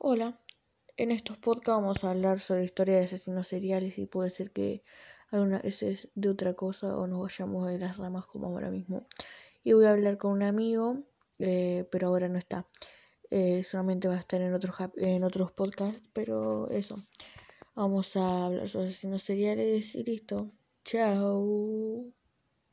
Hola, en estos podcasts vamos a hablar sobre historia de asesinos seriales y puede ser que algunas veces de otra cosa o nos vayamos de las ramas como ahora mismo. Y voy a hablar con un amigo, eh, pero ahora no está. Eh, solamente va a estar en otros, en otros podcasts, pero eso. Vamos a hablar sobre asesinos seriales y listo. Chao.